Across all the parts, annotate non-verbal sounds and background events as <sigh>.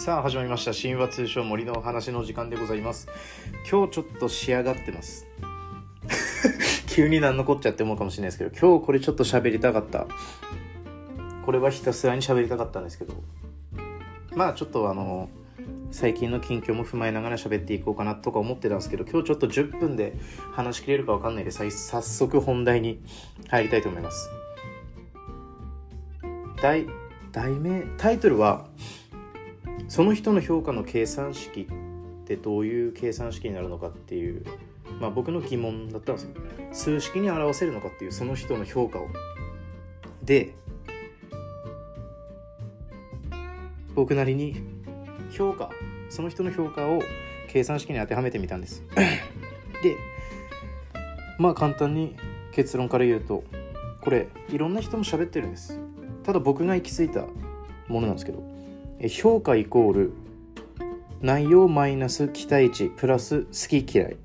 さあ始まりました。神話通称森のお話の時間でございます。今日ちょっと仕上がってます。<laughs> 急に何のこっちゃって思うかもしれないですけど今日これちょっと喋りたかった。これはひたすらに喋りたかったんですけど。まあちょっとあの最近の近況も踏まえながら喋っていこうかなとか思ってたんですけど今日ちょっと10分で話しきれるか分かんないで早速本題に入りたいと思います。題題名タイトルはその人の評価の計算式ってどういう計算式になるのかっていうまあ僕の疑問だったんですよ。数式に表せるのかっていうその人の評価を。で僕なりに評価その人の評価を計算式に当てはめてみたんです。でまあ簡単に結論から言うとこれいろんな人も喋ってるんです。ただ僕が行き着いたものなんですけど評価イコール内容マイナス期待値プラス好き嫌い。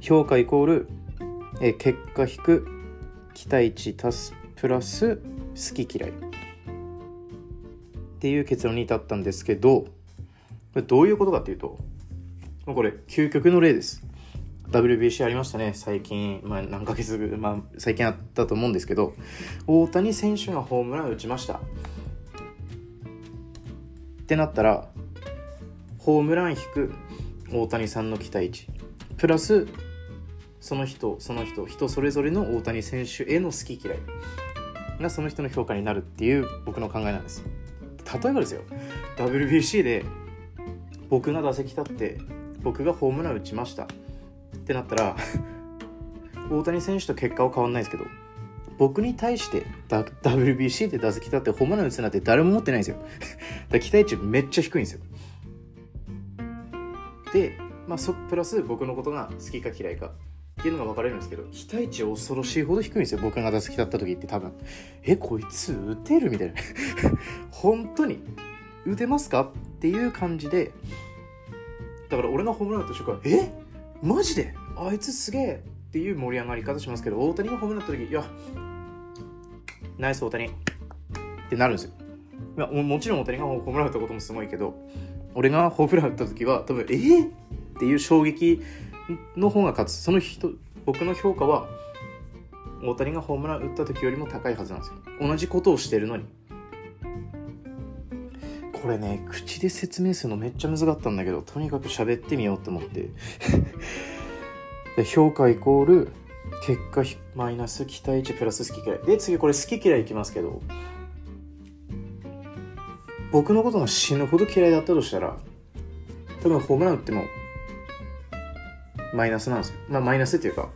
評価イコール結果引く期待値足すプラス好き嫌い。っていう結論に至ったんですけどこれどういうことかっていうとこれ究極の例です。WBC ありましたね。最近、まあ、何ヶ月、まあ、最近あったと思うんですけど大谷選手がホームラン打ちました。ってなったらホームラン引く大谷さんの期待値。プラスその人その人人それぞれの大谷選手への好き嫌い。がその人の評価になるっていう僕の考えなんです例えばですよ。WBC で僕が打席立って僕がホームラン打ちました。ってなったら大谷選手と結果は変わんないですけど僕に対して WBC で打席立ってホームラン打つなんて誰も持ってないんですよ。<laughs> だ期待値めっちゃ低いんですよ。で、まあ、そプラス僕のことが好きか嫌いかっていうのが分かれるんですけど期待値恐ろしいほど低いんですよ。僕が打席立った時って多分。えこいつ打てる？みたいな。<laughs> 本当に打てますか？っていう感じでだから俺がホームラン打った瞬間え？マジで？あいつすげえ！っていう盛り上がり方しますけど大谷がホームラン打った時いやナイス大谷。ってなるんですよ。いやもちろん大谷がホームラン打ったこともすごいけど俺がホームラン打った時は多分えー、っていう衝撃の方が勝つ。その人僕の評価は大谷がホームラン打った時よりも高いはずなんですよ。同じことをしてるのに。これね口で説明するのめっちゃ難かったんだけどとにかく喋ってみようと思って。<laughs> 評価イコール結果マイナス期待値プラス好き嫌い。で次これ好き嫌いいきますけど。僕のことが死ぬほど嫌いだったとしたら多分ホームラン打ってもマイナスなんですよ。まあマイナスっていうか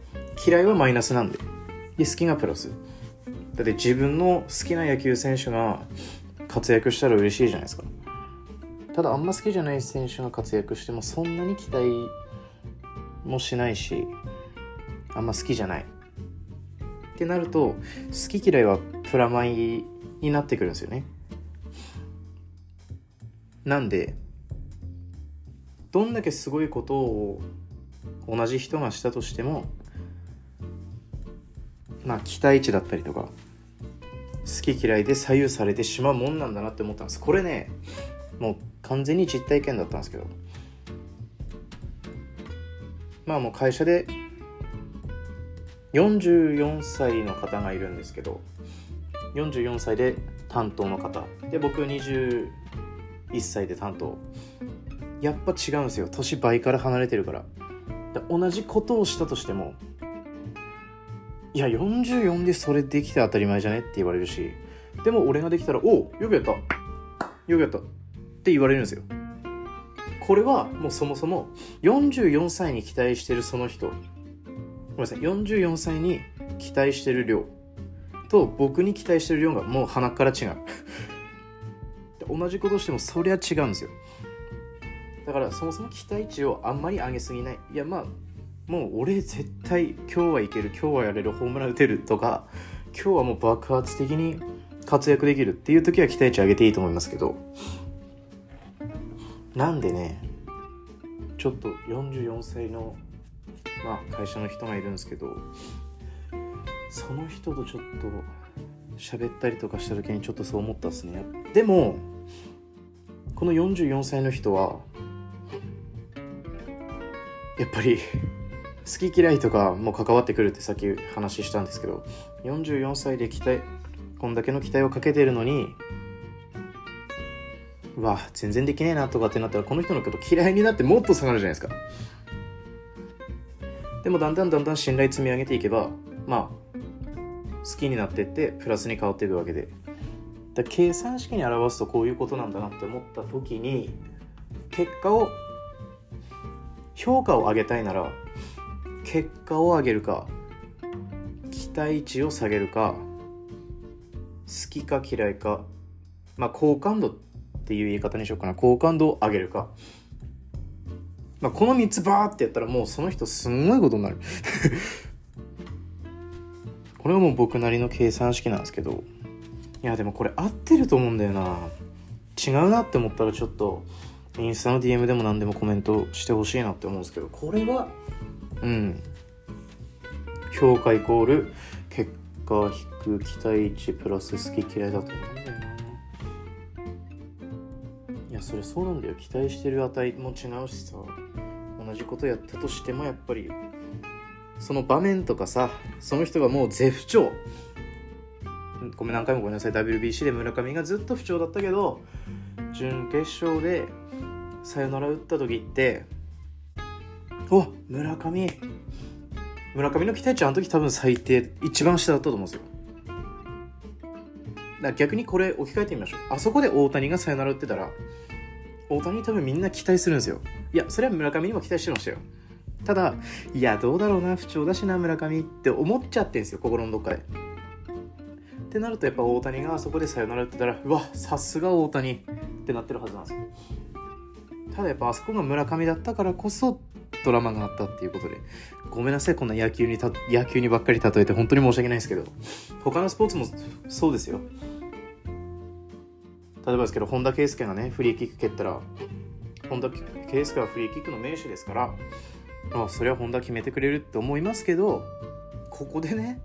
嫌いはマイナスなんで。で好きがプラス。だって自分の好きな野球選手が活躍したら嬉しいじゃないですか。ただあんま好きじゃない選手が活躍してもそんなに期待もしないしあんま好きじゃない。ってなると好き嫌いはプラマイになってくるんですよね。なんでどんだけすごいことを同じ人がしたとしてもまあ期待値だったりとか好き嫌いで左右されてしまうもんなんだなって思ったんです。これねもう完全に実体験だったんですけど。まあもう会社で44歳の方がいるんですけど44歳で担当の方。で僕21歳で担当。やっぱ違うんですよ。年倍から離れてるから。同じことをしたとしてもいや44でそれできて当たり前じゃねって言われるしでも俺ができたら「おおよくやった。よくやった」って言われるんですよ。これはもうそもそも44歳に期待してるその人ごめんなさい。44歳に期待してる量と僕に期待してる量がもう鼻から違う。<laughs> 同じことしてもそりゃ違うんですよ。だからそもそも期待値をあんまり上げすぎない。いやまあもう俺絶対今日はいける今日はやれるホームラン打てるとか今日はもう爆発的に活躍できるっていう時は期待値上げていいと思いますけどなんでねちょっと44歳の、まあ、会社の人がいるんですけどその人とちょっと喋ったりとかした時にちょっとそう思ったっすね。でもこの44歳の人はやっぱり好き嫌いとかも関わってくるってさっき話したんですけど44歳で期待こんだけの期待をかけてるのにうわ全然できねえなとかってなったらこの人のこと嫌いになってもっと下がるじゃないですか。でもだんだんだんだん信頼積み上げていけばまあ好きになってってプラスに変わっていくわけで。だ計算式に表すとこういうことなんだなって思った時に結果を評価を上げたいなら結果を上げるか期待値を下げるか好きか嫌いかまあ好感度っていう言い方にしようかな。好感度を上げるか。まあこの3つバーってやったらもうその人すんごいことになる。<laughs> これはもう僕なりの計算式なんですけど。いやでもこれ合ってると思うんだよな。違うなって思ったらちょっとインスタの DM でも何でもコメントしてほしいなって思うんですけど。これはうん。評価イコール結果引く期待値プラス好き嫌いだと思うんだよなそれそうなんだよ。期待してる値も違うしさ。同じことやったとしてもやっぱり。その場面とかさその人がもう絶不調。ごめん何回もごめんなさい。WBC で村上がずっと不調だったけど準決勝でサヨナラ打った時ってお村上。村上の期待値あの時多分最低一番下だったと思うんですよ。だから逆にこれ置き換えてみましょう。あそこで大谷がサヨナラ打ってたら大谷多分みんな期待するんですよ。いやそれは村上にも期待してましたよ。ただいやどうだろうな不調だしな村上って思っちゃってんですよ心のどっかで。ってなるとやっぱ大谷がそこでサヨナラ打ってたらうわさすが大谷ってなってるはずなんですよ。ただやっぱあそこが村上だったからこそドラマがあったっていうことで。ごめんなさいこんな野球に野球にばっかり例えて本当に申し訳ないですけど。他のスポーツもそうですよ。例えばですけど本田圭佑がねフリーキック蹴ったら本田圭佑はフリーキックの名手ですからあそれは本田決めてくれるって思いますけどここでね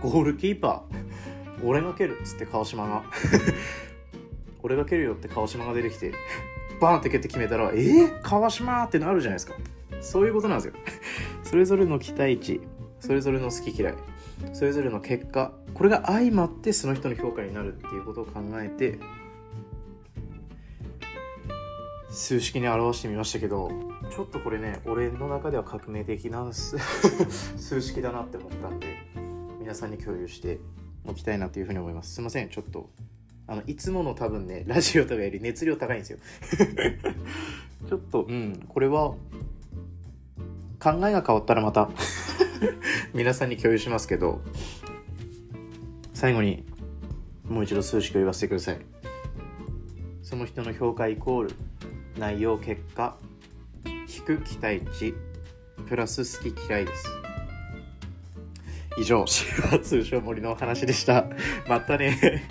ゴールキーパー俺が蹴るっつって川島が。<laughs> 俺が蹴るよって川島が出てきてバーンって蹴って決めたらえー、川島ってなるじゃないですか。そういうことなんですよ。それぞれの期待値それぞれの好き嫌いそれぞれの結果これが相まってその人の評価になるっていうことを考えて数式に表してみましたけどちょっとこれね俺の中では革命的な <laughs> 数式だなって思ったんで皆さんに共有しておきたいなというふうに思います。すいませんちょっとあのいつもの多分ねラジオとかより熱量高いんですよ。<laughs> ちょっとうんこれは考えが変わったらまた <laughs> 皆さんに共有しますけど最後にもう一度数式を言わせてください。その人の評価イコール内容結果引く期待値プラス好き嫌いです以上、<laughs> 週末通称森のお話でした。またね